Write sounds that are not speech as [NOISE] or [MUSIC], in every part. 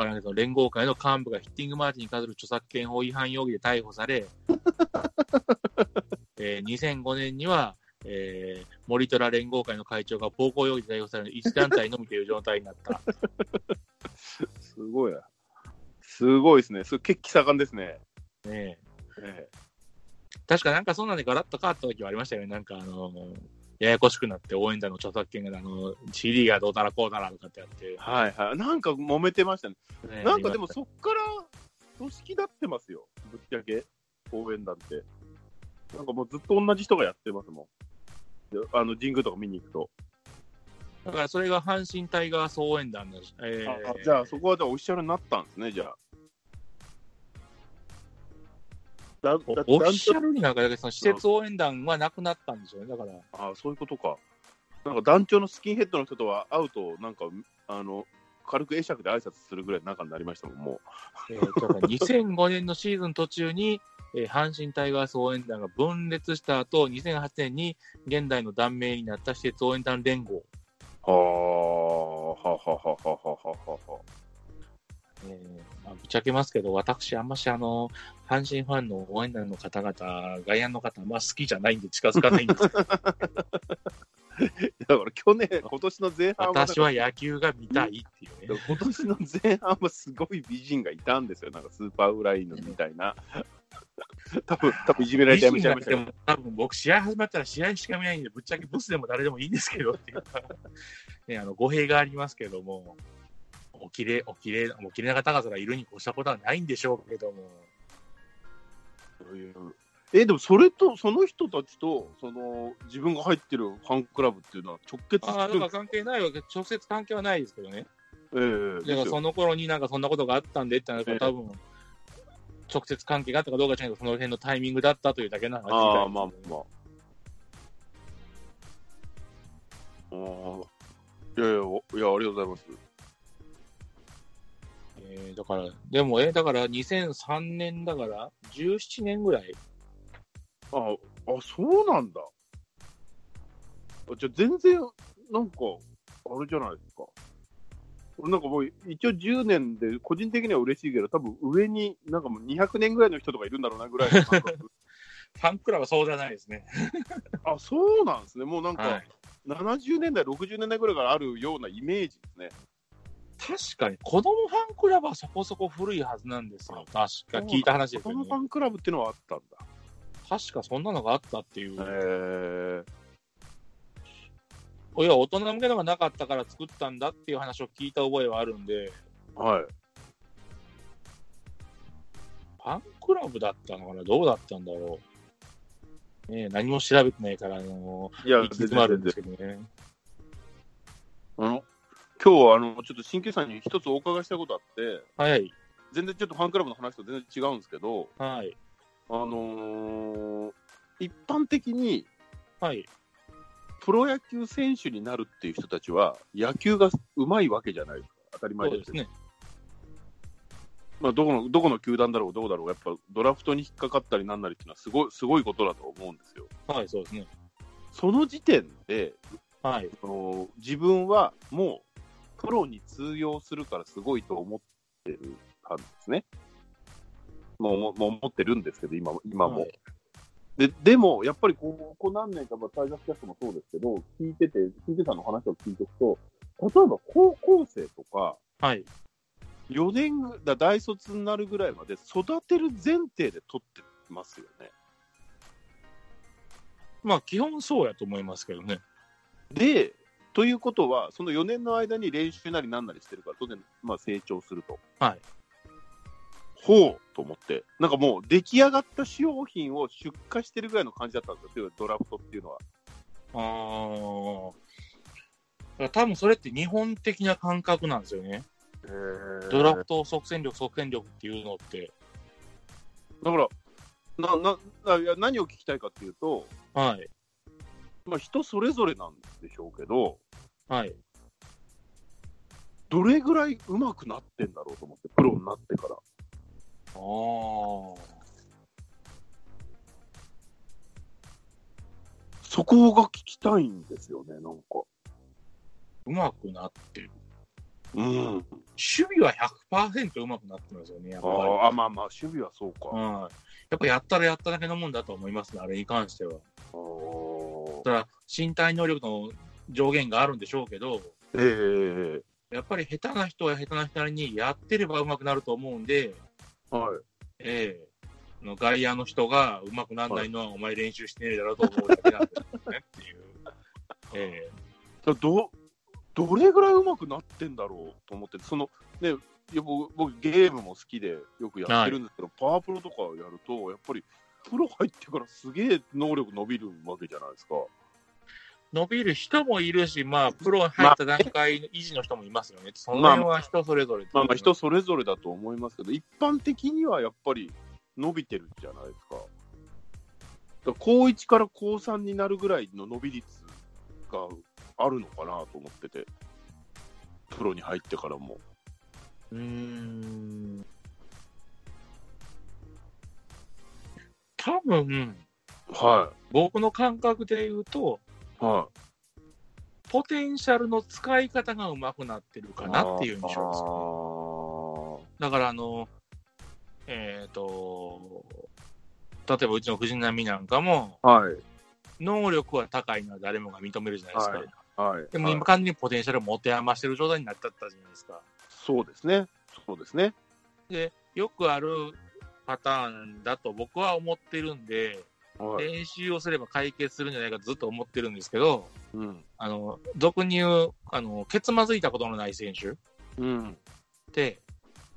からんけど、連合会の幹部がヒッティングマーチに関する著作権法違反容疑で逮捕され、[LAUGHS] えー2005年には、えー、森虎連合会の会長が暴行容疑で逮捕される一団体のみという状態になった。すごいな。すごいですね。それ血気盛んですね。ねええ確かなんかそんなんでガラッと変わった時はありましたよね。なんかあのややこしくなって応援団の著作権があの CD がどうたらこうたらとかってやって、はいはい。なんか揉めてましたね。ねなんかでも今そっから組織立ってますよ。ぶっちゃけ。応援団って。なんかもうずっと同じ人がやってますもん。であの、神宮とか見に行くと。だからそれが阪神タイガース応援団の、えーじゃあそこはじゃあオフィシャルになったんですね、じゃあ。だオだオフィシャルになんか、だけどその施設応援団はなくなったんでしょうね。だから、あそういうことか。なんか団長のスキンヘッドの人とは会うと、なんか、あの、軽く会釈で挨拶するぐらい仲になりましたもん、もえー、だから2005年のシーズン途中に、えー阪神タイガース応援団が分裂した後、2008年に現代の団名になった施設応援団連合。う。はあ、ははははははは。えーまあ、ぶっちゃけますけど、私、あんましあの、阪神ファンの応援団の方々、外野の方、まあ好きじゃないんで近づかないんですけど、だから去年、今年の前半は、私は野球が見たいっていうね。今年の前半はすごい美人がいたんですよ。なんか Superfly のみたいな。[LAUGHS] 多分多分いじめられてやめちゃいましたけ多分僕、試合始まったら試合しか見ないんで、ぶっちゃけブスでも誰でもいいんですけどっていうか、ね、あの語弊がありますけども、おきれい、おきれい、おきれいな方々がいるに越したことはないんでしょうけども、そういうえ、でもそれと、その人たちと、その、自分が入ってるファンクラブっていうのは直結ああ、してるだから関係ないわけ、直接関係はないですけどね。ええだからその頃になんかそんなことがあったんでってなると、ええ多分直接関係があったかどうかじゃないけど、その辺のタイミングだったというだけの話ああ、まあまあ。ああ。いやいや、おいや、ありがとうございます。えーだから、でも、え、だから2003年だから、17年ぐらい。ああ、そうなんだ。あじゃあ全然、なんか、あれじゃないですか。俺なんかもう、一応10年で、個人的には嬉しいけど、多分上に、なんかもう200年ぐらいの人とかいるんだろうなぐらいの感覚 [LAUGHS] ファンクラブはそうじゃないですね。あ、そうなんですね。もうなんか、はい。70年代、60年代ぐらいからあるようなイメージですね。確かに、子供ファンクラブはそこそこ古いはずなんですよ。確か聞いた話ですね。のファンクラブっていうのはあったんだ。確かそんなのがあったっていう。へえいや、大人向けのがなかったから作ったんだっていう話を聞いた覚えはあるんで、はい。ファンクラブだったのかな？どうだったんだろう？ねえ何も調べてないから、あのいや、行き詰まるんですけどね。あの、今日はあの、ちょっと新旧さんに一つお伺いしたいことあって、はい。全然ちょっとファンクラブの話と全然違うんですけど、はい。あのー一般的にはい。プロ野球選手になるっていう人たちは、野球がうまいわけじゃないですか。当たり前ですすね。まあ、どこの、どこの球団だろう、どうだろう、やっぱドラフトに引っかかったりなんなりっていうのはすごい、すごいことだと思うんですよ。はい、そうですね。その時点で、はい。あの自分はもうプロに通用するからすごいと思ってるたんですね。もうもう思ってるんですけど、今今も。はいででも、やっぱりこここ何年か、まあ、タイガースキャストもそうですけど、聞いてて、聞いてたの話を聞いておくと、例えば高校生とか、はい。4年ぐだ大卒になるぐらいまで育てる前提で取ってますよね。まあ、基本そうやと思いますけどね。で、ということは、その4年の間に練習なりなんなりしてるから、当然、まあ、成長すると。はい。ほうと思って、なんかもう出来上がった商品を出荷してるぐらいの感じだったんですよ、ドラフトっていうのは。あー。だから多分それって日本的な感覚なんですよね。ドラフト即戦力、即戦力っていうのって。だから、ななないや何を聞きたいかっていうと、はい。まあ、人それぞれなんでしょうけど、はい。どれぐらい上手くなってんだろうと思って、プロになってから。あー。そこが聞きたいんですよね、なんか。うまくなってる。うん。守備は100%うまくなってますよね、やっぱり。ああ、まあまあ、守備はそうか。はい。やっぱやったらやっただけのもんだと思いますね、あれに関しては。あー。ただ、身体能力の上限があるんでしょうけど、ええやっぱり下手な人は下手な人なりにやってればうまくなると思うんで、はい。ええ。あの外野の人がうまくならないのは、お前練習してねえだろうと思うだけなんですよねっていう。えだど、どれぐらい上手くなってんだろうと思って、その、ね、僕ゲームも好きでよくやってるんですけど、パワープロとかやると、やっぱり、プロ入ってからすげえ能力伸びるわけじゃないですか。え伸びる人もいるし、まあ、プロに入った段階の維持の人もいますよね。その辺は人それぞれ。まあまあ人それぞれだと思いますけど、一般的にはやっぱり伸びてるじゃないですか。だから高1から高3になるぐらいの伸び率があるのかなと思ってて、プロに入ってからも。うーん。多分、は僕の感覚で言うと、い。はポテンシャルの使い方が上手くなってるかい。なっていう印象ですね。だから、あの、えっ、と、例えばうちの藤波なんかも、はい。能力は高いのは誰もが認めるじゃないですか。はいはい。でも今、完全にポテンシャルを持て余してる状態になっちゃったじゃないですか。そうですね。そうですね。で、よくあるパターンだと僕は思ってるんで、はい。練習をすれば解決するんじゃないかとずっと思ってるんですけど、うん。あの、俗に言う、あの、ケツまずいたことのない選手っうん。て、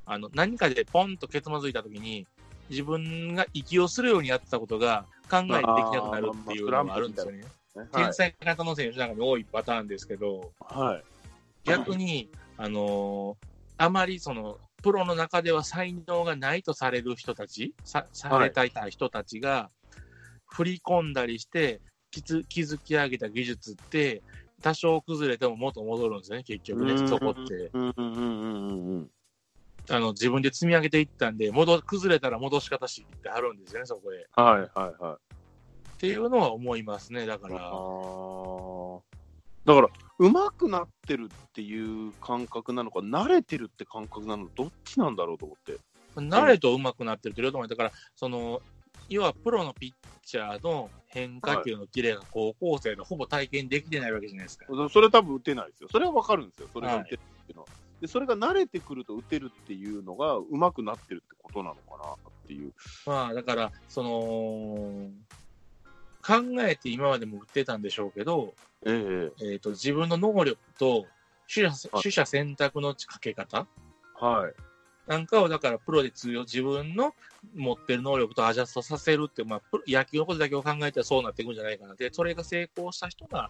あの、何かでポンとケツまずいたときに、自分が息をするようにやってたことが考えてできなくなるっていうのがあるんですよね。はい天。才型の選手の中に多いパターンですけど、はい。逆に、あのーあまりその、プロの中では才能がないとされる人たち、さされたい人たちが、振り込んだりして、築築き上げた技術って、多少崩れても元戻るんですよね、結局ね、そこって。あの、自分で積み上げていったんで、戻、崩れたら戻し方知ってあるんですよね、そこで。はいはいはい。っていうのは思いますね、だかあら。ーだから、上手くなってるっていう感覚なのか、慣れてるって感覚なのか、どっちなんだろうと思って。慣れと上手くなってると両方もだから、その、要はプロのピッチャーの変化球のキレが高校生でほぼ体験できてないわけじゃないですか。それは多分打てないですよ。それはわかるんですよ。それが打てるっていうのは。で、それが慣れてくると打てるっていうのが上手くなってるってことなのかなっていう。まあ、だから、その、考えて今までも打ってたんでしょうけど、えええっ、と、自分の能力と取捨はい取捨選択のかけ方？はい。なんかを、だからプロで通用、自分の持ってる能力とアジャストさせるって、まあ、プロ野球のことだけを考えたらそうなっていくんじゃないかなって、それが成功した人が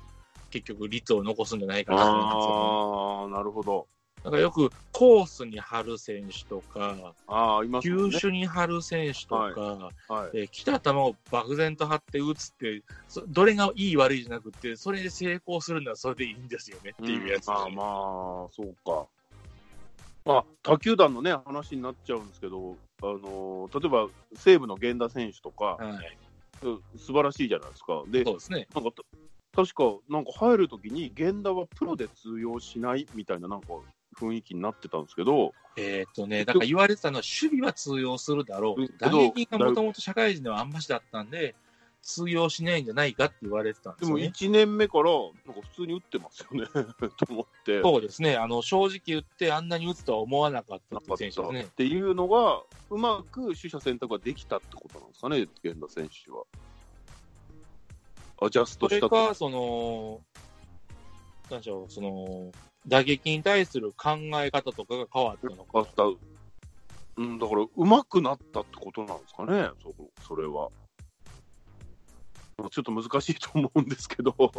結局率を残すんじゃないかなと思うんですよ、ね。ああ、なるほど。だからよくコースに張る選手とか、ああ、いますね。球種に張る選手とか、はい。えー来た球を漠然と張って打つって、そどれがいい悪いじゃなくて、それで成功するならそれでいいんですよねっていうやつで、んまあまあ、そうか。まあ、他球団のね、話になっちゃうんですけど、あのー例えば西武の源田選手とか、はい。うん素晴らしいじゃないですか。で、そうですね。なんかた確か、なんか入るときに、源田はプロで通用しないみたいななんか雰囲気になってたんですけど、えーっとね、だから言われてたのは、守備は通用するだろううん。打撃がもともと社会人ではあんましだったんで、通用しないんじゃないかって言われてたんでですもよね。1年目から、なんか普通に打ってますよね [LAUGHS] と思って。そうですね。あの、正直言って、あんなに打つとは思わなかったっていう選手ですねっ。ていうのが、うまく取捨選択ができたってことなんですかね、源田選手は。アジャストしたとそれか、その、なんでしょう、その、打撃に対する考え方とかが変わったのか。あった。うん、だから、うまくなったってことなんですかね、そそれは。ちょっと難しいと思うんですけど。う [LAUGHS]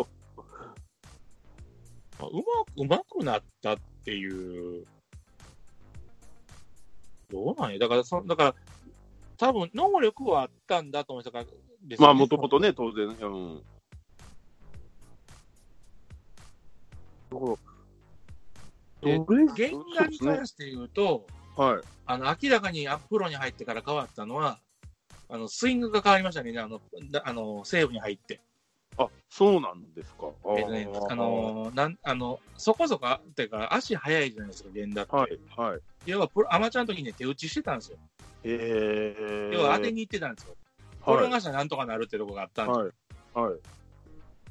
まく、うまくなったっていう。どうなんやだから、そだから、多分能力はあったんだと思うんですから、ですまあ、もともとね、当然。うん。どれ原画に関して言うと、はい。あの明らかにプロに入ってから変わったのは、あのスイングが変わりましたね、あのだあの西武に入って。あ、そうなんですか。えっとね、あのーなん、あの、そこそこ、っていうか、足速いじゃないですか、源田って。はい、はい。要はプロ、アマチュアの時にね手打ちしてたんですよ。えー、要は当てに行ってたんですよ。転がしたらなんとかなるってとこがあったんですよ。はい、はい。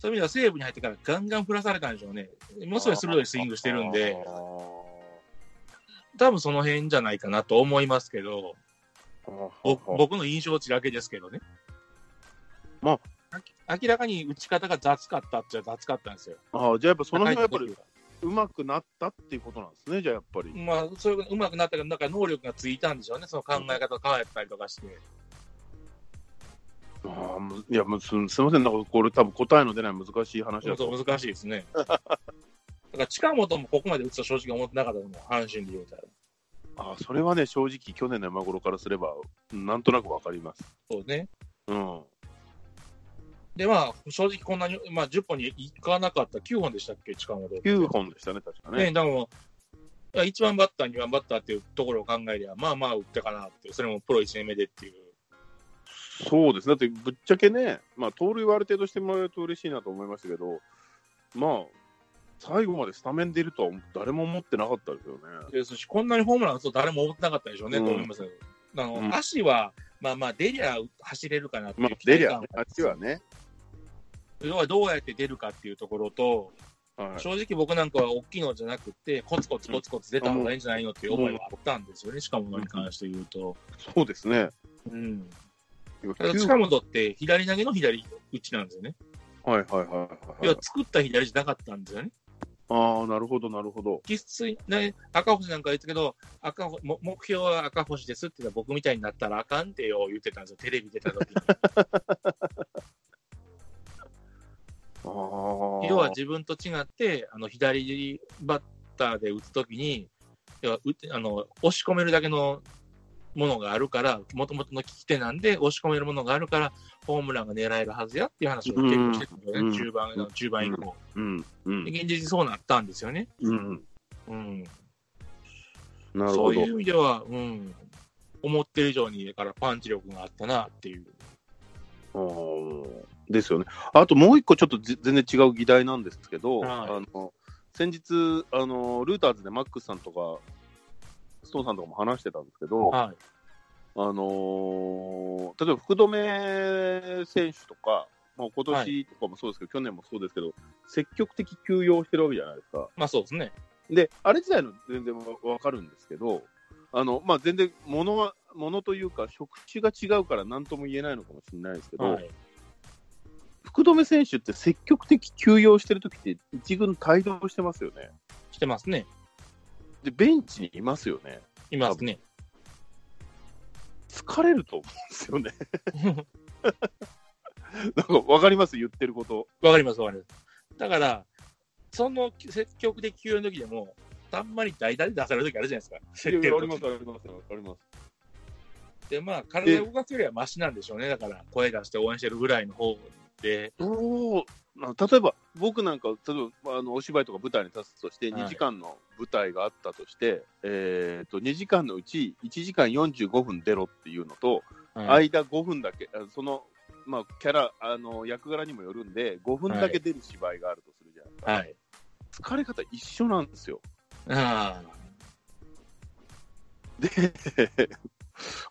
そういう意味では西武に入ってからガンガン振らされたんでしょうね。ものすごい鋭いスイングしてるんで、あ多分その辺じゃないかなと思いますけど、僕の印象値だけですけどね。まあ、明らかに打ち方が雑かったっちゃ雑かったんですよ。あーじゃあやっぱその辺はやっぱりうまくなったっていうことなんですね、じゃあやっぱり。まあ、それがうまくなったから、なんか能力がついたんでしょうね。その考え方変わったりとかして。あーむいや、すすみません、なんかこれ多分答えの出ない難しい話だと。難しいですね。[LAUGHS] だから近本もここまで打つと正直思ってなかったと思う。阪神で言うたら。あーそれはね、正直去年の今頃からすれば、なんとなくわかります。そうね。うん。で、まあ、正直こんなに、まあ、10本にいかなかった、9本でしたっけ、近本って。9本でしたね、確かね。ね、でも、いや1番バッター、2番バッターっていうところを考えりゃ、まあまあ打ったかなっていう、それもプロ1年目でっていう。そうですね、だってぶっちゃけね、まあ、盗塁はある程度してもらえると嬉しいなと思いましたけど、まあ、最後までスタメン出るとは誰も思ってなかったですよね。ですし、こんなにホームラン打つと誰も思ってなかったでしょうね、うんと思います？よあの、うん足は、まあまあ、出りゃ走れるかなっていうまあ、出りゃね期待感、あっちはね。要はどうやって出るかっていうところと、はい、正直僕なんかは大きいのじゃなくて、コツコツコツコツ出た方がいいんじゃないのっていう思いはあったんですよね、しかものに関して言うと。そうですね。うん。近本って左投げの左打ちなんですよね。はいはいはいはい要は作った左じゃなかったんですよね。ああ、なるほど、なるほど。生粋、ね、赤星なんか言ってたけど、赤星も目標は赤星ですって言ったら僕みたいになったらあかんってよ言ってたんですよ、テレビ出た時に。[LAUGHS] 要は自分と違って、あの左バッターで打つ時に、要は打てあの押し込めるだけのものがあるから、もともとの利き手なんで、押し込めるものがあるから、ホームランが狙えるはずやっていう話を結構してたんですよね、うん中盤の中盤以降。うん、うんで、現実そうなったんですよね。うん。うん、なるほどそういう。意味では、うん、思ってる以上に、だからパンチ力があったなっていう。ですよね。あともう一個ちょっとぜ全然違う議題なんですけど、はいあの先日あの、ルーターズでマックスさんとか、ストーンさんとかも話してたんですけど、はい。あのー例えば福留選手とか、まあ、今年とかもそうですけど、去年もそうですけど、積極的休養してるわけじゃないですか。まあそうですね。で、あれ自体の全然わわかるんですけど、あのまあ、全然物は、物というか、職種が違うから何とも言えないのかもしれないですけど、はい。福留選手って積極的休養してるときって、一軍帯同してますよね。してますね。で、ベンチにいますよね。いますね。疲れると思うんですよね。[LAUGHS] なんかわかります？言ってること。わかります、わかります。だから、その積極的休養の時でも、たんまに代打で出される時あるじゃないですか。設定あります、あります、あります。で、まあ、体を動かすよりはマシなんでしょうね。だから、声出して応援してるぐらいの方で、どうな例えば、僕なんか、例えばあのお芝居とか舞台に立つとして、はい2時間の舞台があったとして、えー、と2時間のうち1時間45分出ろっていうのと、はい間5分だけ、あその、まあ、キャラ、あの役柄にもよるんで、5分だけ出る芝居があるとするじゃないですか。はい。疲れ方一緒なんですよ。あで、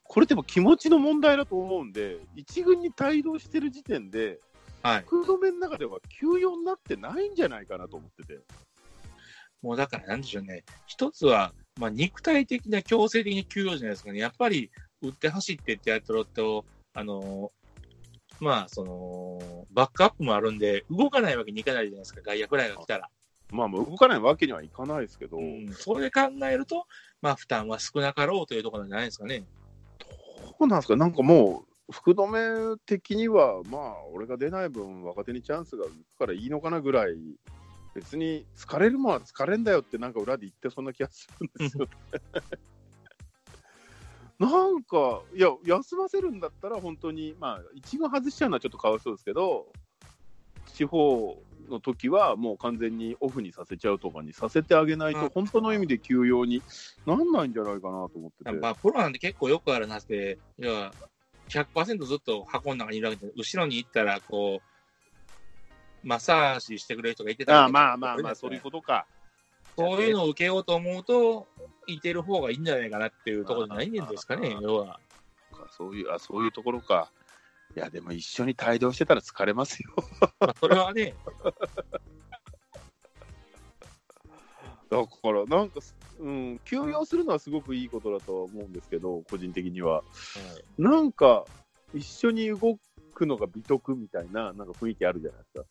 これでも気持ちの問題だと思うんで、一軍に帯同してる時点で、あ、はい。福留の中では休養になってないんじゃないかなと思ってて。もうだからなんでしょうね。一つは、まあ、肉体的な強制的な休養じゃないですかね。やっぱり、打って走ってってやってると、あのまあ、その、バックアップもあるんで、動かないわけにいかないじゃないですか。外野フライが来たら。まあ、動かないわけにはいかないですけど、うん、それで考えると、まあ、負担は少なかろうというところじゃないですかね。どうなんですか、なんかもう、福留的には、まあ、俺が出ない分、若手にチャンスがいくからいいのかなぐらい、別に疲れるもんは疲れんだよって、なんか裏で言ってそんな気がするんですよ。[LAUGHS] なんか、いや、休ませるんだったら、本当に、まあ、一軍外しちゃうのはちょっとかわいそうですけど、地方の時はもう完全にオフにさせちゃうとかにさせてあげないと、うん本当の意味で休養になんないんじゃないかなと思ってて。まあ、プロなんて結構よくあるなって、要は、100%ずっと箱の中にいるわけで、後ろに行ったら、こう、マッサージしてくれる人がいてたああ、まあまあまあ、そういうことか。そういうのを受けようと思うと、いてる方がいいんじゃないかなっていうところじゃないんですかね要は。そういう、あ、そういうところか。いや、でも一緒に帯同してたら疲れますよ。[LAUGHS] まあ、それはね、[LAUGHS] だから、なんか、うん、休養するのはすごくいいことだとは思うんですけど、個人的には。はいなんか、一緒に動くのが美徳みたいな、なんか雰囲気あるじゃないですか。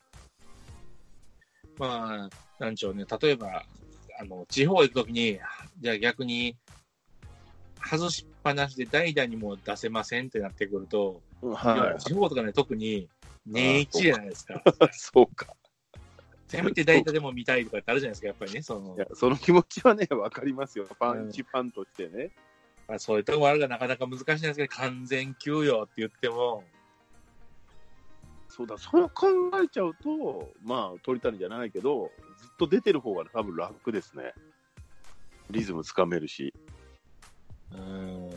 まあ、なんでしょうね、例えば、あの地方行くときに、じゃあ逆に、外しっぱなしで代打にも出せませんってなってくると、は地方とかね、特に年一じゃないですか。い。[LAUGHS] そうか。せめて代打でも見たいとかってあるじゃないですか、やっぱりね。そのいや、その気持ちはね、わかりますよ。パンチパンとしてね。まあ、そういうところもあるがなかなか難しいんですけど、完全休養って言っても、そうだ、そう考えちゃうと、まあ、鳥谷じゃないけど、ずっと出てる方が多分楽ですね。リズムつかめるし。うん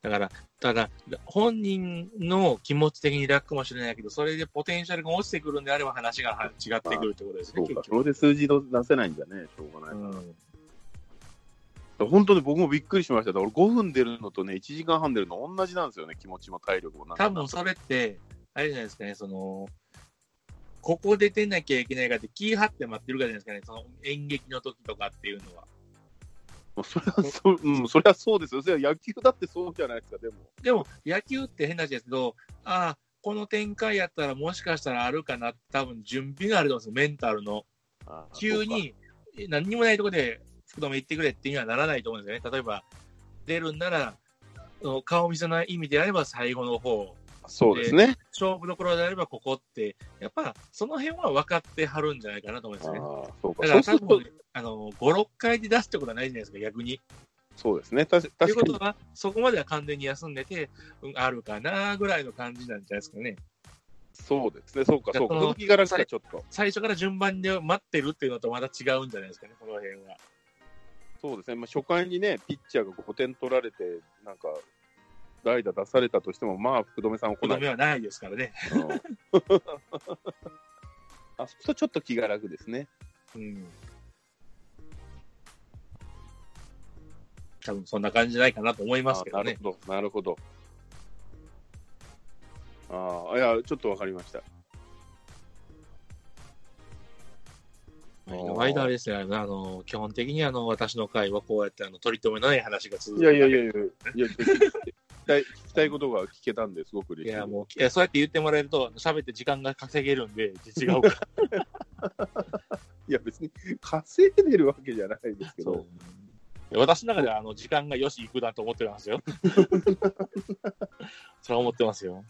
だから、ただ、本人の気持ち的に楽かもしれないけど、それでポテンシャルが落ちてくるんであれば話がは違ってくるってことですね、そうか。それで数字出せないんじゃね、しょうがない。うん本当に僕もびっくりしました。だから5分出るのとね、1時間半出るの同じなんですよね、気持ちも体力も多分それって、あれじゃないですかね、その、ここで出なきゃいけないかって気張って待ってるかじゃないですかね、その演劇の時とかっていうのは。それはそう、うん、それはそうですよ。それは野球だってそうじゃないですか、でも。でも、野球って変な話ですけど、ああ、この展開やったらもしかしたらあるかなって多分準備があると思うんですよ、メンタルの。急。に、え何にもないところで福留行ってくれっていうにはならないと思うんですよね。例えば、出るんなら、顔見せない意味であれば最後の方、そうですね。勝負どころであればここって、やっぱその辺は分かってはるんじゃないかなと思うんですね。ーそうか。だから多分、あの、5、6回で出すってことはないじゃないですか、逆に。そうですね。たしという確かにことは、そこまでは完全に休んでて、うん、あるかなぐらいの感じなんじゃないですかね。そうですね。そうか、そうか。そのその気が楽か、ちょっと。最初から順番で待ってるっていうのとまた違うんじゃないですかね、この辺は。そうですね。まあ、初回にね、ピッチャーが5点取られて、なんか、代打出されたとしても、まあ、福留さんは来ない。福留はないですからね。うんあ、そうするとちょっと気が楽ですね。うん。多分そんな感じじゃないかなと思いますけどね。あなるほど、なるほど。ああ、いや、ちょっとわかりました。の間あれですね、あの、基本的にあの、私の会はこうやってあの、取り留めのない話が続く。いやいやいやいや、いやたい聞きたいことが聞けたんですごく嬉しい。いや、もう、いやそうやって言ってもらえると、喋って時間が稼げるんで、違うから。[LAUGHS] いや、別に稼いでるわけじゃないですけど、私の中では、あの、時間がよし、行くなと思ってますよ。[LAUGHS] それは思ってますよ。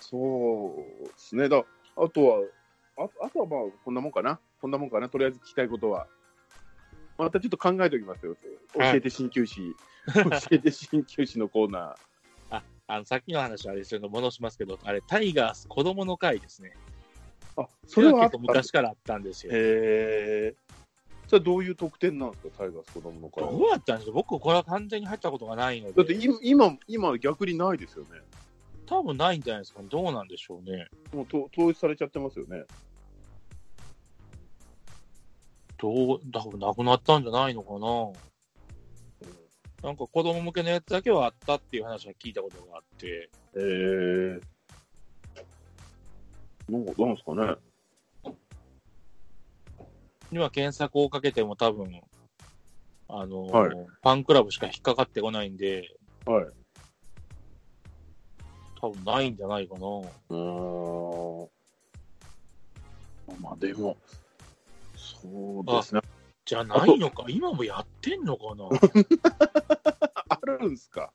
そうですね。だあとは、ああとはまあ、こんなもんかな。こんなもんかな。とりあえず聞きたいことは。またちょっと考えておきますよ。教はいえて鍼灸師。[LAUGHS] 教えて鍼灸師のコーナー。あの、さっきの話はあれですけど、戻しますけど、あれ、タイガース子供の会ですね。あ、それは結構昔からあったんですよ。へえ。それはどういう特典なんですか、タイガース子供の会どうやったんですか？僕、これは完全に入ったことがないので。だって今、今、今逆にないですよね。多分ないんじゃないですか？ね。どうなんでしょうね。もうと統一されちゃってますよね。どう、多分なくなったんじゃないのかな？なんか子供向けのやつだけはあったっていう話は聞いたことがあって。へえ。なんか、なんですかね？今検索をかけても多分、あの、はいファンクラブしか引っかかってこないんで、はい。多分ないんじゃないかな。うーん。まあでも、そうですね。じゃあないのか今もやってんのかな [LAUGHS] あるんすか？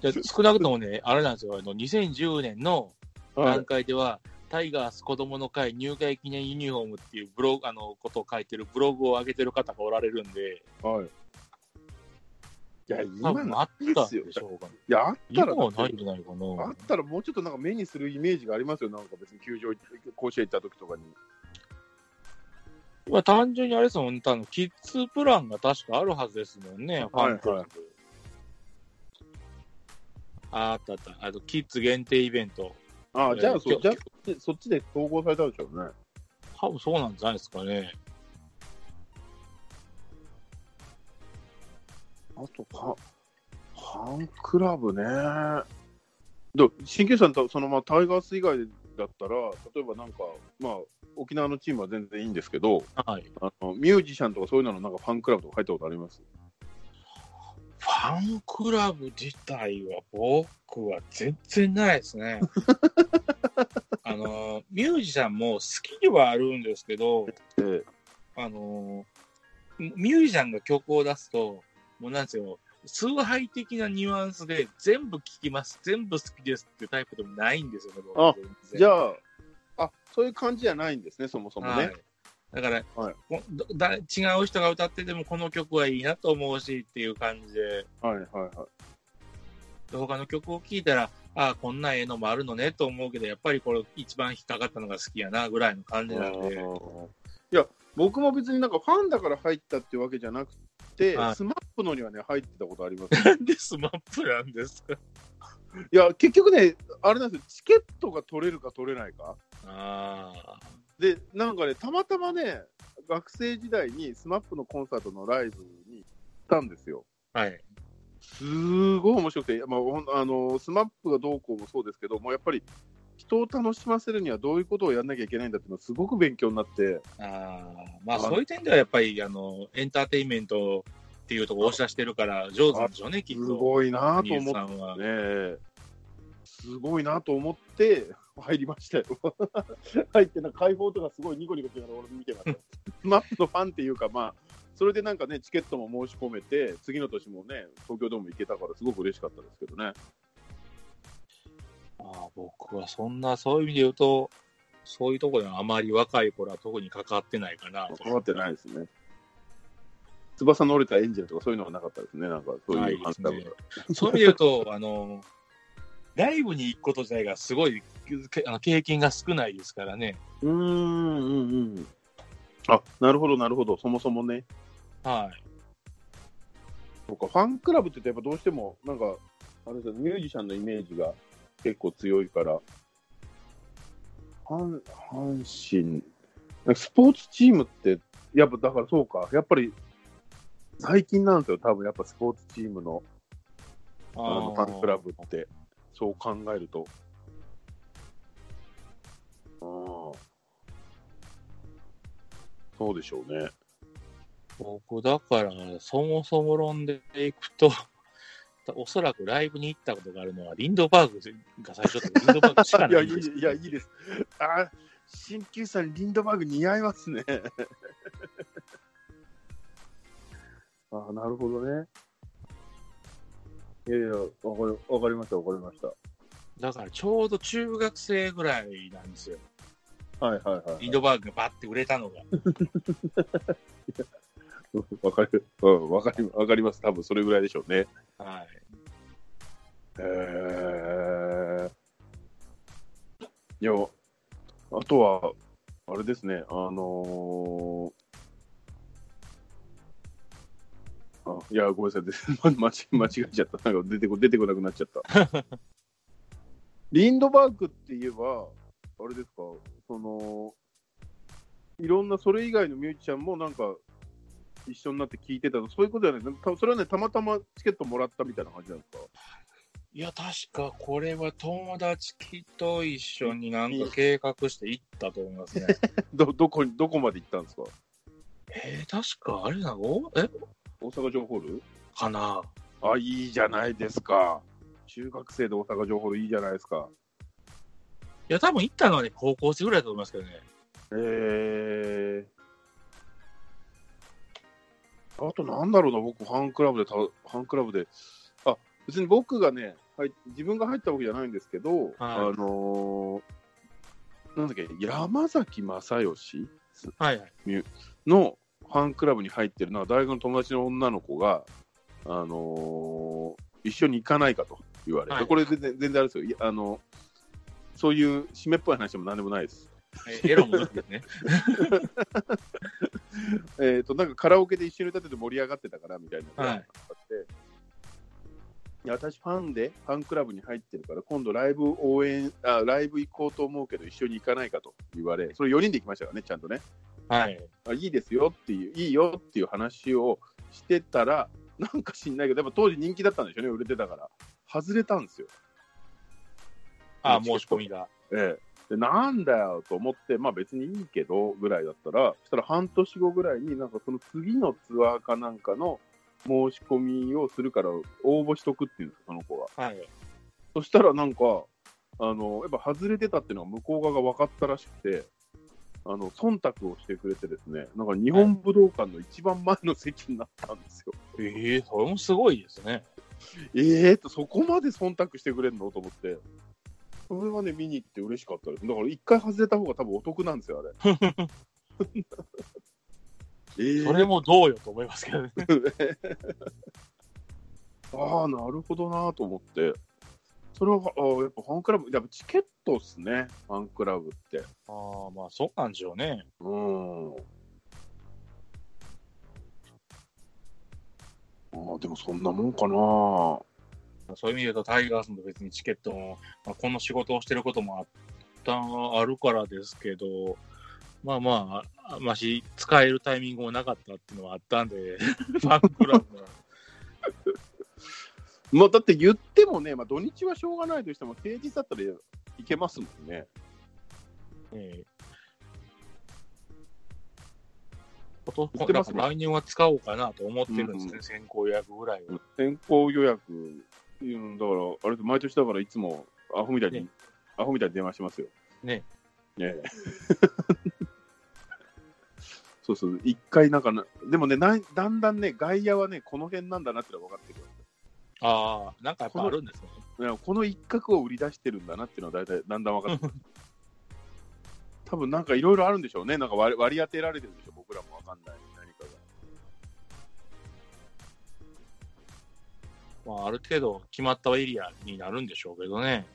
で少なくともね、あれなんですよ。あの、2010年の段階では、タイガース子供の会入会記念ユニフォームっていうブログ、あの、ことを書いてるブログを上げてる方がおられるんで、はい。いや、多今あったんでしょうかね。いや、あったら、ないんじゃないかあなっ。たらもうちょっとなんか目にするイメージがありますよ。なんか別に球場、甲子園行った時とかに。まあ単純にあれですもんね、多分キッズプランが確かあるはずですもんね、ファンクラブ。はいああったあった。あと、キッズ限定イベント。ああ、じゃあ、えーそう、じゃあ、ちそっちで統合されたんでしょうね。多分そうなんじゃないですかね。あとか、ファンクラブね。で新旧さんとそのままタイガース以外だったら、例えばなんか、まあ、沖縄のチームは全然いいんですけど、はい。あのミュージシャンとかそういうののなんかファンクラブとか入ったことあります？ファンクラブ自体は僕は全然ないですね。[LAUGHS] あの、ミュージシャンも好きではあるんですけど、えあの、ミュージシャンが曲を出すと、もうなんですよ、崇拝的なニュアンスで全部聴きます、全部好きですっていうタイプでもないんですよね、僕あじゃあ、あそういう感じじゃないんですね、そもそもね。はい、だから、はい。だ違う人が歌っててもこの曲はいいなと思うしっていう感じで、はい、はい、はい。で他の曲を聴いたら、ああ、こんなええのもあるのねと思うけど、やっぱりこれ一番引っかかったのが好きやなぐらいの感じなんで、いや、僕も別になんかファンだから入ったっていうわけじゃなくて、はい。スマップのにはね、入ってたことあります。なんでスマップなんですか？いや、結局ね、あれなんですよ、チケットが取れるか取れないか。ああ、で、なんかね、たまたまね、学生時代にスマップのコンサートのライブに行ったんですよ。はい。すごい面白くて、まあ、あのスマップがどうこうもそうですけど、もうやっぱり人を楽しませるにはどういうことをやんなきゃいけないんだっていうのはすごく勉強になって、ああ、まあそういう点ではやっぱり、あの、エンターテインメントっていうところを押し出してるから上手なんでしょうね、きっすと。ごいなと思っさんは。ね、すごいなと思って入りましたよ。[LAUGHS] 入って、なんか会報とかすごいニコニコしながら俺見てました。スマップのファンっていうか、まあ、それでなんかね、チケットも申し込めて、次の年もね、東京ドーム行けたから、すごく嬉しかったですけどね。ああ僕はそんな、そういう意味で言うと、そういうところにはあまり若い頃は特に関わってないかなと。関わってないですね。翼の折れたエンジェルとかそういうのはなかったですね、なんかそうないいうですファンクラブね。そういう意味で言うと、[LAUGHS] あの、ライブに行くこと自体がすごいけあの経験が少ないですからね。うーん、うん、うん。あ、なるほど、なるほど、そもそもね。はい。そうか、ファンクラブってやっぱどうしても、なんか、あれですよミュージシャンのイメージが結構強いから、阪阪神、スポーツチームって、やっぱだからそうか、やっぱり最近なんですよ、多分やっぱスポーツチームのあのファンクラブって、そう考えると。うんそうでしょうね。僕、だから、そもそも論でいくと、[LAUGHS] おそらくライブに行ったことがあるのは、リンドバーグが最初だリンドバーグしかないいんですいや、いいです。あ新旧さん、リンドバーグ似合いますね。あなるほどね。いやいや、わかりわかりました、わかりました。だから、ちょうど中学生ぐらいなんですよ。はいはいはい、リンドバーグがバッて売れたのが。[LAUGHS] わかる、うん、わかり、わかります。多分それぐらいでしょうね。はい。へえ。いや、あとは、あれですね、あのー、あいや、ごめんなさい、で [LAUGHS] 間違間違えちゃった。なんか出てこ出てこなくなっちゃった。リンドバーグって言えば、あれですか、その、いろんなそれ以外のミュージシャンもなんか、一緒になって聞いてたの、そういうことじゃない。たそれはね、たまたまチケットもらったみたいな感じなんですか？いや、確かこれは友達と一緒になんか計画して行ったと思いますね。[LAUGHS] ど、どこに、どこまで行ったんですか？えー、確かあれなの？え？大阪城ホール？かなあ、いいじゃないですか。中学生で大阪城ホールいいじゃないですか。いや、多分行ったのはね、高校生ぐらいだと思いますけどね。えー。あとなんだろうな、僕、ファンクラブでた、ファンクラブで、あ、別に僕がね、はい、自分が入ったわけじゃないんですけど、あのーなんだっけ、山崎正義はいはい。のファンクラブに入ってるのは、大学の友達の女の子が、あのー一緒に行かないかと言われて、はいこれ全然、全然あれですよあの、そういう締めっぽい話でも何でもないです。えエロも抜きですね。[LAUGHS] えっと、なんかカラオケで一緒に歌ってて盛り上がってたからみたいなのがあはいいや私、ファンで、ファンクラブに入ってるから、今度ライブ応援あ、ライブ行こうと思うけど、一緒に行かないかと言われ、それ4人で行きましたからね、ちゃんとね。はい。あいいですよっていう、いいよっていう話をしてたら、なんか知んないけど、やっぱ当時人気だったんでしょうね、売れてたから。外れたんですよ。あ、申し込みが。ええ。で、なんだよと思って、まあ別にいいけどぐらいだったら、そしたら半年後ぐらいになんかその次のツアーかなんかの申し込みをするから応募しとくっていうんですよ、その子が。はい。そしたらなんか、あの、やっぱ外れてたっていうのが向こう側が分かったらしくて、あの、忖度をしてくれてですね、なんか日本武道館の一番前の席になったんですよ。ええそれもすごいですね。ええー、と、そこまで忖度してくれるの？と思って。それはね、見に行って嬉しかったです。だから一回外れた方が多分お得なんですよ、あれ。[LAUGHS] えーそれもどうよと思いますけどね。[LAUGHS] ああ、なるほどなと思って。それは、あーやっぱファンクラブ、やっぱチケットっすね、ファンクラブって。ああ、まあそうなんでしょうね。うん。ああ、でもそんなもんかなそういう意味で言うと、タイガースも別にチケットも、まあ、この仕事をしてることもあった、あるからですけど、まあまあ、まし、使えるタイミングもなかったっていうのはあったんで、[LAUGHS] ファンクラブの、まあ、だって言ってもね、まあ、土日はしょうがないとしても、平日だったらいけますもんね。ええこと言ってますね来年は使おうかなと思ってるんですね、うん先行予約ぐらいは。先行予約、うん、だから、あれ、毎年だからいつもアホみたいに、ねアホみたいに電話しますよ。ね。ねえ [LAUGHS] そうそう、一回なんかな、でもねな、だんだんね、外野はね、この辺なんだなってのが分かってくる。ああ、なんかやっぱあるんですね。この一角を売り出してるんだなっていうのは大体だんだん分かって。多分なんかいろいろあるんでしょうね。なんか割り割り当てられてるんでしょう。僕らも分かんない何かが。まあ、ある程度決まったエリアになるんでしょうけどね。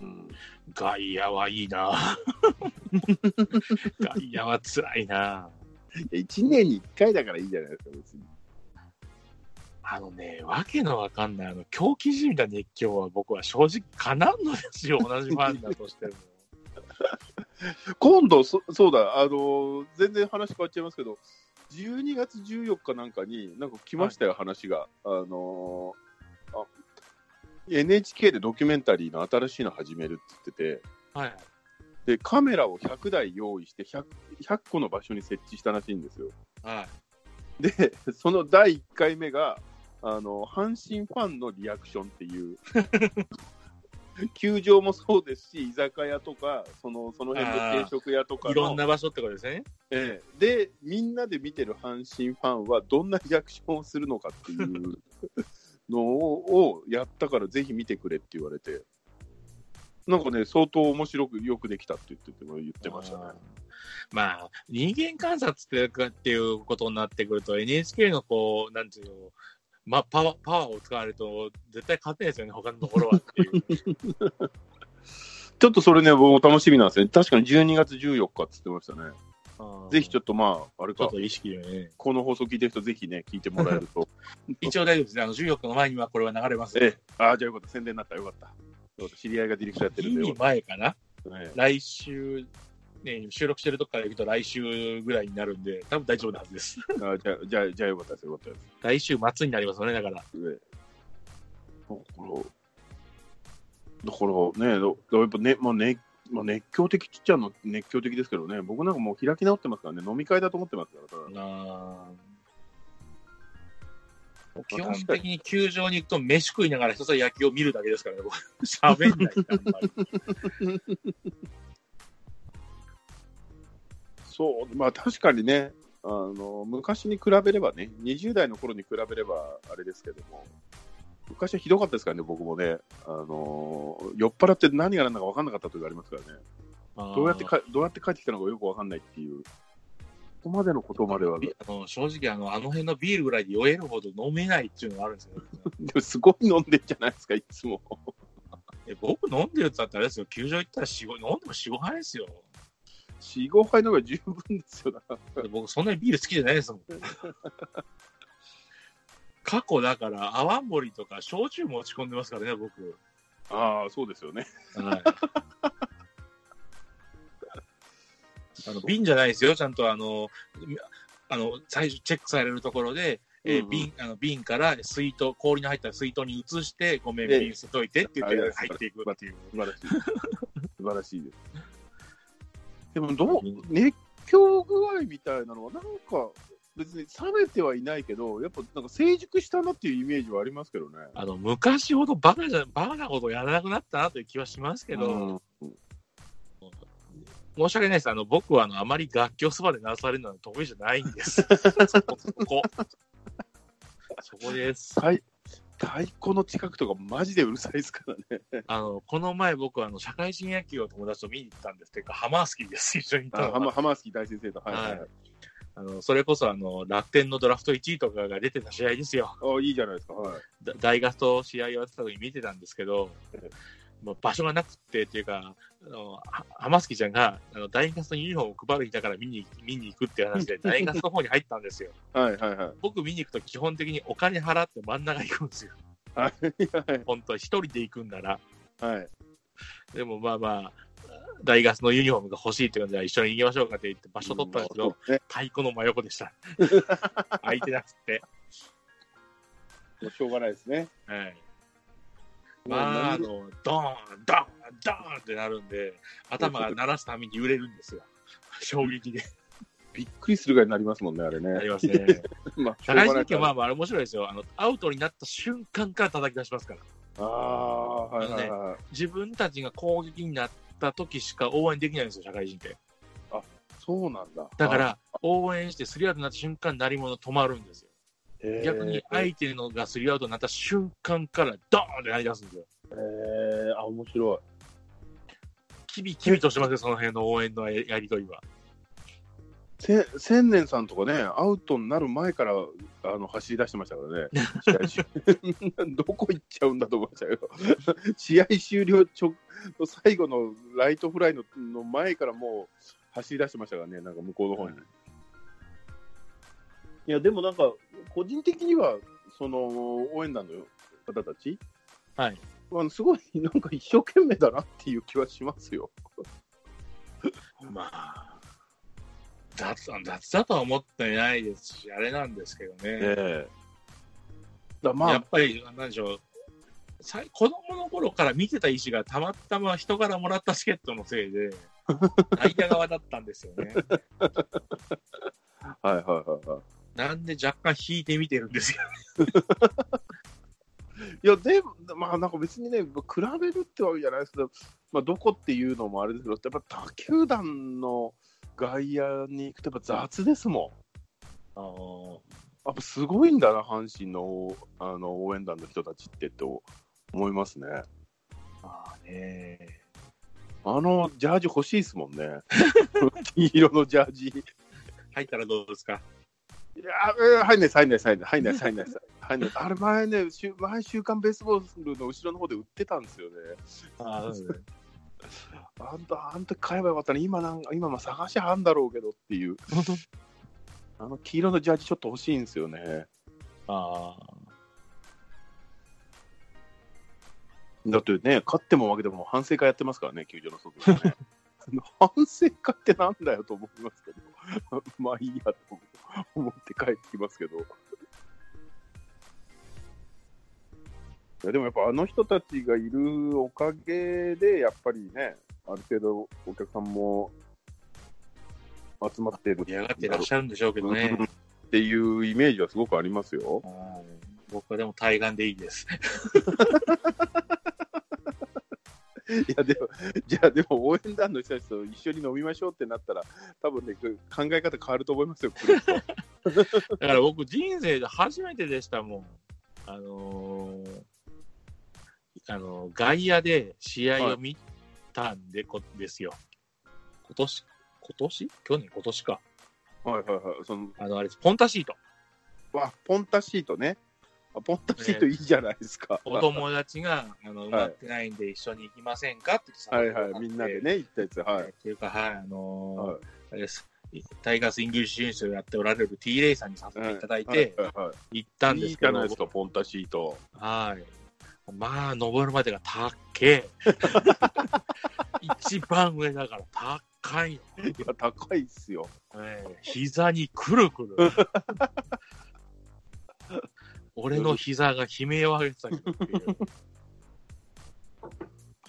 うん外野はいいな。[LAUGHS] 外野は辛いな。いや1年に1回だからいいじゃないですか、別に。あのね、わけのわかんない、あの、狂気じみた熱狂は僕は正直かなんのですよ、[LAUGHS] 同じファンだとしても。今度そ、そうだ、あのー全然話変わっちゃいますけど、12月14日なんかに、なんか来ましたよ、話が。あのーあ NHK でドキュメンタリーの新しいの始めるって言ってて、はい。で、カメラを100台用意して100、100個の場所に設置したらしいんですよ。はい。で、その第1回目が、あの、阪神ファンのリアクションっていう、[LAUGHS] 球場もそうですし、居酒屋とか、そのその辺の定食屋とかの。いろんな場所ってことですね。ええ、で、みんなで見てる阪神ファンはどんなリアクションをするのかっていう [LAUGHS] のをやったからぜひ見てくれって言われて、なんかね、相当面白くよくできたって言ってても言ってましたね。まあ、人間観察ってかっていうことになってくると、NHK のこう、なんていうの、まあ、パワーパワーを使われると、絶対勝てないですよね、他のところはっていう。[LAUGHS] ちょっとそれね、僕も楽しみなんですよ。確かに12月14日って言ってましたね。ぜひちょっっとまあ、あれかちょっ、と意識でね。この放送聞いてる人ぜひね、聞いてもらえると。[LAUGHS] 一応大丈夫ですね。あの、14日の前にはこれは流れます。ええ、ああ、じゃあよかった。宣伝になった。よかった。よかった知り合いがディレクターやってるんで前かなかった。ね来週、ね、収録してるとこから行くと来週ぐらいになるんで、多分大丈夫なはずです。あじゃあ、じゃあ、じゃあよかったです。よかったです。来週末になりますよね、だから。ねだから、だからね、だやっぱね、まあね、まあ、熱狂的っちゃの熱狂的ですけどね、僕なんかもう開き直ってますからね、飲み会だと思ってますから、ただあー基本的に球場に行くと飯食いながらひたすら野球を見るだけですからね、僕。[LAUGHS] 喋んないんであんまり。そう、まあ確かにね、あの昔に比べればね、20代の頃に比べればあれですけども、昔はひどかったですからね、僕もね、あの酔っ払って何が何だか分かんなかった時がありますからね、どうやってかどうやって帰ってきたのかよく分かんないっていう、ここまでのことまでは、であの正直あの、あの辺のビールぐらいで酔えるほど飲めないっていうのがあるんですよ、[LAUGHS] ね。もすごい飲んでんじゃないですか、いつも。[LAUGHS] え僕飲んでるって言ったらあれですよ、球場行ったら4、5飲んでも4、5杯ですよ。4、5杯の方が十分ですよ、僕そんなにビール好きじゃないですもん。[LAUGHS] 過去だから、泡盛とか焼酎持ち込んでますからね、僕。ああ、そうですよね。はい。[LAUGHS] あの瓶じゃないですよ、ちゃんとあの、みあの最初チェックされるところで、えーうんうん瓶あの瓶から水筒、氷の入った水筒に移して、ごめん、ええ瓶捨てといてって言ってあ入っていくっていう。素晴らしい。素晴らしいです。でも、どう、熱狂具合みたいなのは、なんか、別に冷めてはいないけど、やっぱなんか成熟したなっていうイメージはありますけどね。あの昔ほどバカじゃバカなことをやらなくなったなという気はしますけど、うん申し訳ないです。あの僕はあのあまり楽器をそばで鳴らされるのは得意じゃないんです。そこ、そこ。そこです。太太鼓の近くとかマジでうるさいですからね。あの、この前僕はあの社会人野球を友達と見に行ったんですっていうか、ハマースキーです。一緒に行ったのがあハマースキー大先生と。はいはいはい。あの、それこそあの、楽天のドラフト1位とかが出てた試合ですよ。あいいじゃないですか。はい。だ大学と試合をやってた時に見てたんですけどええ、もう場所がなくってっていうか、あのは浜月ちゃんがあの大学のユニフォームを配る日だから見に見に行くっていう話で、[LAUGHS] 大学の方に入ったんですよ。はいはいはい。僕見に行くと基本的にお金払って真ん中行くんですよ。はいはい本当は一人で行くんなら。はい。でもまあまあ、大学のユニフォームが欲しいって感じで一緒に行きましょうかって言って場所取ったんですけど、ね、太鼓の真横でした。[LAUGHS] 空いてなくて。もうしょうがないですね。はい。まあ、あの、ドーン、ドーン、ドーンってなるんで、頭が鳴らすために揺れるんですよ。衝撃で。びっくりするぐらいになりますもんね、あれね。なりますね。[LAUGHS] まあ、しょ社会うがない人権はまあまあ面白いですよ。あの、アウトになった瞬間から叩き出しますから。ああ、はいはいはい。自分たちが攻撃になった時しか応援できないんですよ、社会人って。そうなんだ。だから、応援してスリーアウトになった瞬間、鳴り物止まるんですよ。逆に相手のがスリーアウトになった瞬間からドーンって鳴り出すんですよ。えー、あ、面白い。キビキビとしてますよ、その辺の応援のややりとりは。せ千年さんとかね、アウトになる前からあの走り出してましたからね、どこ行っちゃうんだと思いましたよ。[LAUGHS] 試合終了直最後のライトフライのの前からもう走り出してましたからね、なんか向こうの方に。いや、でもなんか、個人的には、その応援団の方たち、はい。あのすごいなんか一生懸命だなっていう気はしますよ。まあ、雑雑だとは思ってないですし、あれなんですけどね。ええだまあやっ、ぱり、なんでしょう、さい子供の頃から見てた石がたまたま人からもらったチケットのせいで、[LAUGHS] 内野側だったんですよね。んで若干引いて見てるんですよ。[LAUGHS] いや、でも、まあなんか別にね、比べるってわけじゃないですけど、まあどこっていうのもあれですけど、やっぱ他球団の外野に行くとやっぱ雑ですもん。あーやっぱすごいんだな、阪神のあの応援団の人たちってと思いますね。まあね。あのジャージ欲しいですもんね。[LAUGHS] 黄色のジャージ。入ったらどうですか？いやー、入んないです、入んないです、入んないです、入んないです、入んないあれ前ね、週前週刊ベースボールの後ろの方で売ってたんですよね。ああんた、あん時買えばよかったね。今なんか、今まあ探しはんだろうけどっていう。あの黄色のジャージちょっと欲しいんですよね。あだってね、勝っても負けても反省会やってますからね、球場の外でね。[LAUGHS] 反省会ってなんだよと思いますけど。[LAUGHS] まあいいやと思って帰ってきますけど。いやでもやっぱあの人たちがいるおかげで、やっぱりね、ある程度お客さんも集まってる盛り上がってらっしゃるんでしょうけどね。っていうイメージはすごくありますよ。うん僕はでも対岸でいいです。[LAUGHS] [LAUGHS] いや、でも、じゃあ、でも応援団の人たちと一緒に飲みましょうってなったら、多分ね、考え方変わると思いますよ、[LAUGHS] だから僕、人生で初めてでしたもん。あのーあの外野で試合を見たんで、こですよ。今年、今年？去年、今年か。はいはいはい。その、あの、あれです、ポンタシート。わ、ポンタシートね。あポンタシートいいじゃないですか。お友達が、あの、埋まってないんで一緒に行きませんかってはいはい、みんなで。ね、行ったやつ。はい。っていうか、はい、あのーはい。あれです。タイガースイングリッシュユニをやっておられる T レイさんに誘っていただいて、行ったんい。い。ですけど、じゃない。ですか、ポンタシート。はい。まあ、登るまでが高え。一番上だから高い。の。い。や、高い。っすよ。ええ膝にくるくる。俺の膝が悲鳴を上げてたけどっていう。[LAUGHS]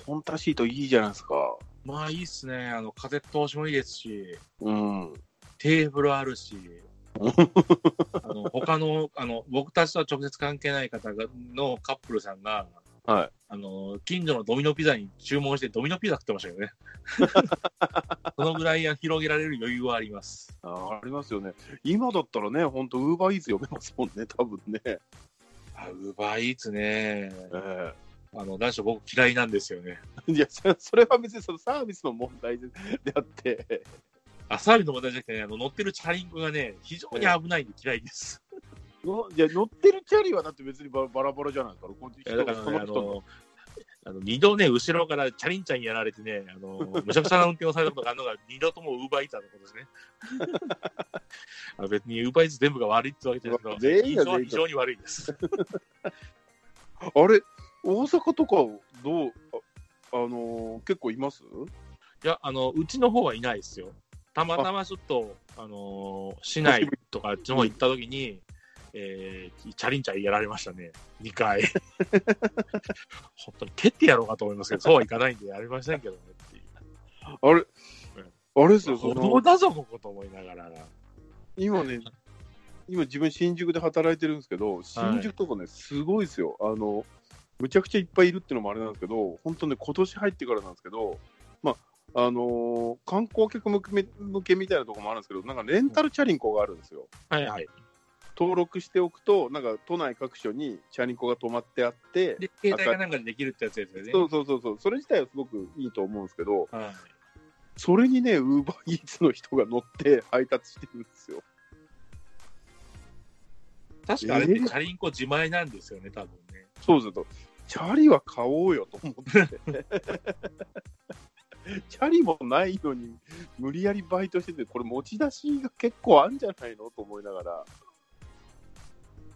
ポンタシートいいじゃないですか。まあいいっすね。あの、風通しもいいですし、うん。テーブルあるし、[LAUGHS] あの、他の、あの、僕たちとは直接関係ない方がのカップルさんが、はい。あの、近所のドミノピザに注文してドミノピザ食ってましたよね。[LAUGHS] そのぐらい広げられる余裕はあります。あありますよね。今だったらね、本当ウーバーイーツ読めますもんね、多分ね。えあ、ウーバーイーツね。えあの、何しろ僕嫌いなんですよね。いや、そそれは別にそのサービスの問題でであって、あ、サービスの問題じゃなくてね、あの、乗ってるチャリンコがね、非常に危ないんで嫌いです。のいや乗ってるチャリはだって別にババラバラじゃないですか。こいやだからね、あその人のの、あの二度ね、後ろからチャリンチャンやられてね、あの、むちゃくちゃな運転をされたことがあるのが、二度ともウーバーイーツだったことですね。[LAUGHS] あの別にウーバーイーツ全部が悪いってわけじゃないですけど、全員が全員非常に悪いです。[LAUGHS] あれ、大阪とかどう、あ、あのー結構います？いや、あの、うちの方はいないですよ。たまたまちょっと、あのー市内とかあっちの方行った時に、えー、チャリンチャンやられましたね。2回。[LAUGHS] 本当に蹴ってやろうかと思いますけど、そうはいかないんでやりませんけどねっていう。あれ、あれですよ、その、だぞ、ここと思いながら。今ね、今自分新宿で働いてるんですけど、新宿とかね、すごいですよ。あの、むちゃくちゃいっぱいいるっていうのもあれなんですけど、本当ね、今年入ってからなんですけど、まあ、あのー観光客向け向けみたいなところもあるんですけど、なんかレンタルチャリンコがあるんですよ。はいはい。登録しておくと、なんか都内各所にチャリンコが止まってあって、で、携帯かなんかでできるってやつですよね。そうそうそうそう、それ自体はすごくいいと思うんですけど、はい。それにね、ウーバーイーツの人が乗って配達してるんですよ。確かあれってえーチャリンコ自前なんですよね、多分ね。そうすると、チャリは買おうよと思って。[LAUGHS] チャリもないのに、無理やりバイトしてて、これ持ち出しが結構あるんじゃないのと思いながら。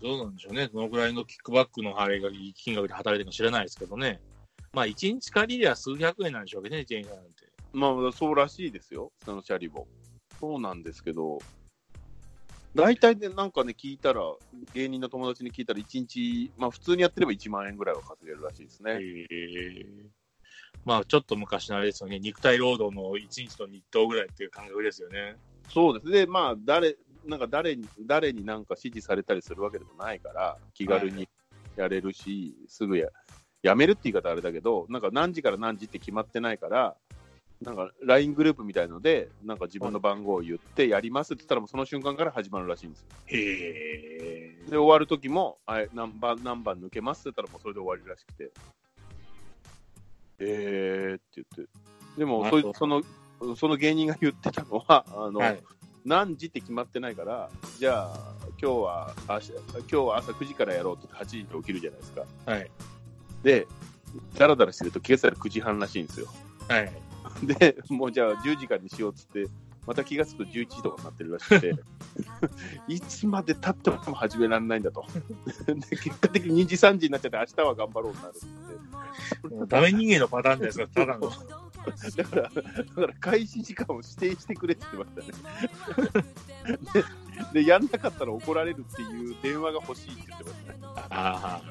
どうなんでしょうね。どのぐらいのキックバックの払いが金額で働いてるか知らないですけどね。まあ、一日借りりゃ数百円なんでしょうけどね、自転車なんて。まあ、そうらしいですよ、そのチャリも。そうなんですけど、大体ね、なんかね、聞いたら、芸人の友達に聞いたら、1日、まあ、普通にやってれば1万円ぐらいは稼げるらしいですね。まあ、ちょっと昔のあれですよね。肉体労働の一日の日当ぐらいっていう感覚ですよね。そうですね、まあ、誰、なんか誰に、誰になんか指示されたりするわけでもないから、気軽にやれるし、すぐや、やめるって言い方あれだけど、なんか何時から何時って決まってないから、なんか LINE グループみたいので、なんか自分の番号を言ってやりますって言ったら、もうその瞬間から始まるらしいんですよ。へえ。で、終わる時も、はい、何番、何番抜けますって言ったら、もうそれで終わりらしくて。えーって言って。でも、そその、その芸人が言ってたのは、あの、はい。何時って決まってないから、じゃあ、今日は明日、今日は朝9時からやろうって8時に起きるじゃないですか。はい。で、だらだらしてると気がついたら9時半らしいんですよ。はい。で、もうじゃあ10時からにしようっつって、また気がつくと11時とかになってるらしくて、[LAUGHS] いつまで経っても始められないんだと。で、結果的に2時3時になっちゃって、明日は頑張ろうになるって。ダメ人間のパターンですよ、ただの。[LAUGHS] [LAUGHS] だから、だから開始時間を指定してくれって言ってましたね。[LAUGHS] で、でやんなかったら怒られるっていう電話が欲しいって言ってましたね。あ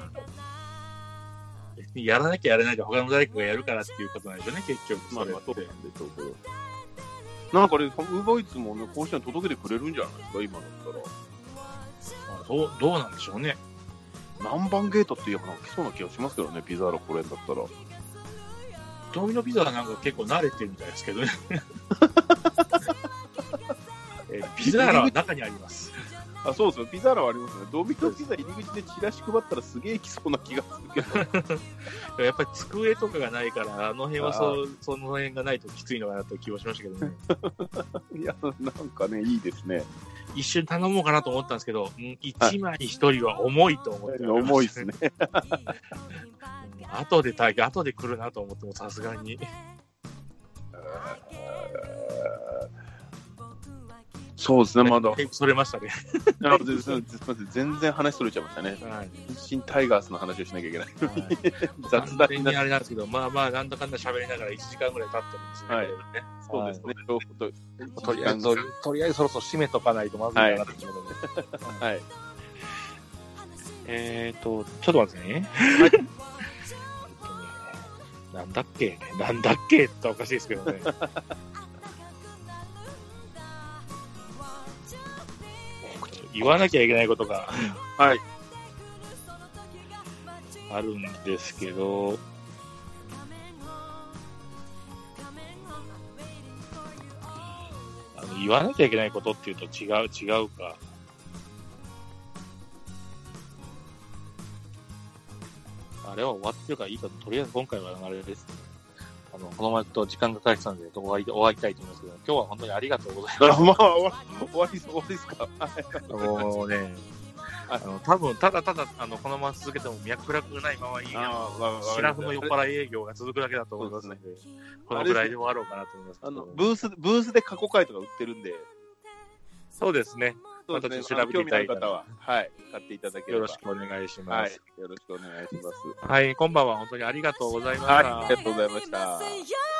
やらなきゃやれないで他の誰かがやるからっていうことなんでしょうね、結局。まあまあ、そうなんでしょうけど。なんかね、ウーバーイーツもね、こうしたに届けてくれるんじゃないですか、今だったら。まあどう、どうなんでしょうね。何番ゲートって言えばなんか来そうな気がしますけどね、ピザーラこれだったら。ドミノピザはなんか結構慣れてるみたいですけどね。[LAUGHS] えーピザーラは中にあります。あ、そうですよ、ピザーラはありますね。ドミノピザ入り口でチラシ配ったらすげえ来そうな気がするけど。[LAUGHS] やっぱり机とかがないから、あの辺はそその辺がないときついのかなという気もしましたけどね。[LAUGHS] いや、なんかね、いいですね。一瞬頼もうかなと思ったんですけど、うん、1枚に1人は重いと思って、重いですね。うん。後で大後で来るなと思ってもさすがに。[LAUGHS] そうですね、まだ。それましたね。[LAUGHS] あ全然すみません全然話それちゃいましたね。はい。新タイガースの話をしなきゃいけない。[LAUGHS] 雑完談全にあれなんですけど、まあまあ、なんだかんだ喋りながら1時間ぐらい経ってるんですね。はいそうですね。ととりあえず、とりあえずそろそろ締めとかないとまずいかなっていうので。はい。えーと、ちょっと待ってね。えっとねなんだっけなんだっけっておかしいですけどね。言わなきゃいけないことがはい。あるんですけど、あの言わなきゃいけないことっていうと違う、違うか。あれは終わってるからいいかと、とりあえず今回はあれですの、このままと時間がかかってたんで、終わり、終わりたいと思いますけど、今日は本当にありがとうございまあ [LAUGHS] まあ、終わ終わり、終わりですか。もうね、あの、多分、ただただ、あの、このまま続けても脈絡がないままいい、あの、シラフの酔っ払い営業が続くだけだと思いますので、このぐらいで終わろうかなと思います。あの、ブース、ブースで過去回とか売ってるんで、そうですね。またちょっと調べていただいた方は、はい。買っていただければ。よろしくお願いしまはいす。。よろしくお願いします。はい、今晩は本当にありがとうございました。はい。ありがとうございました。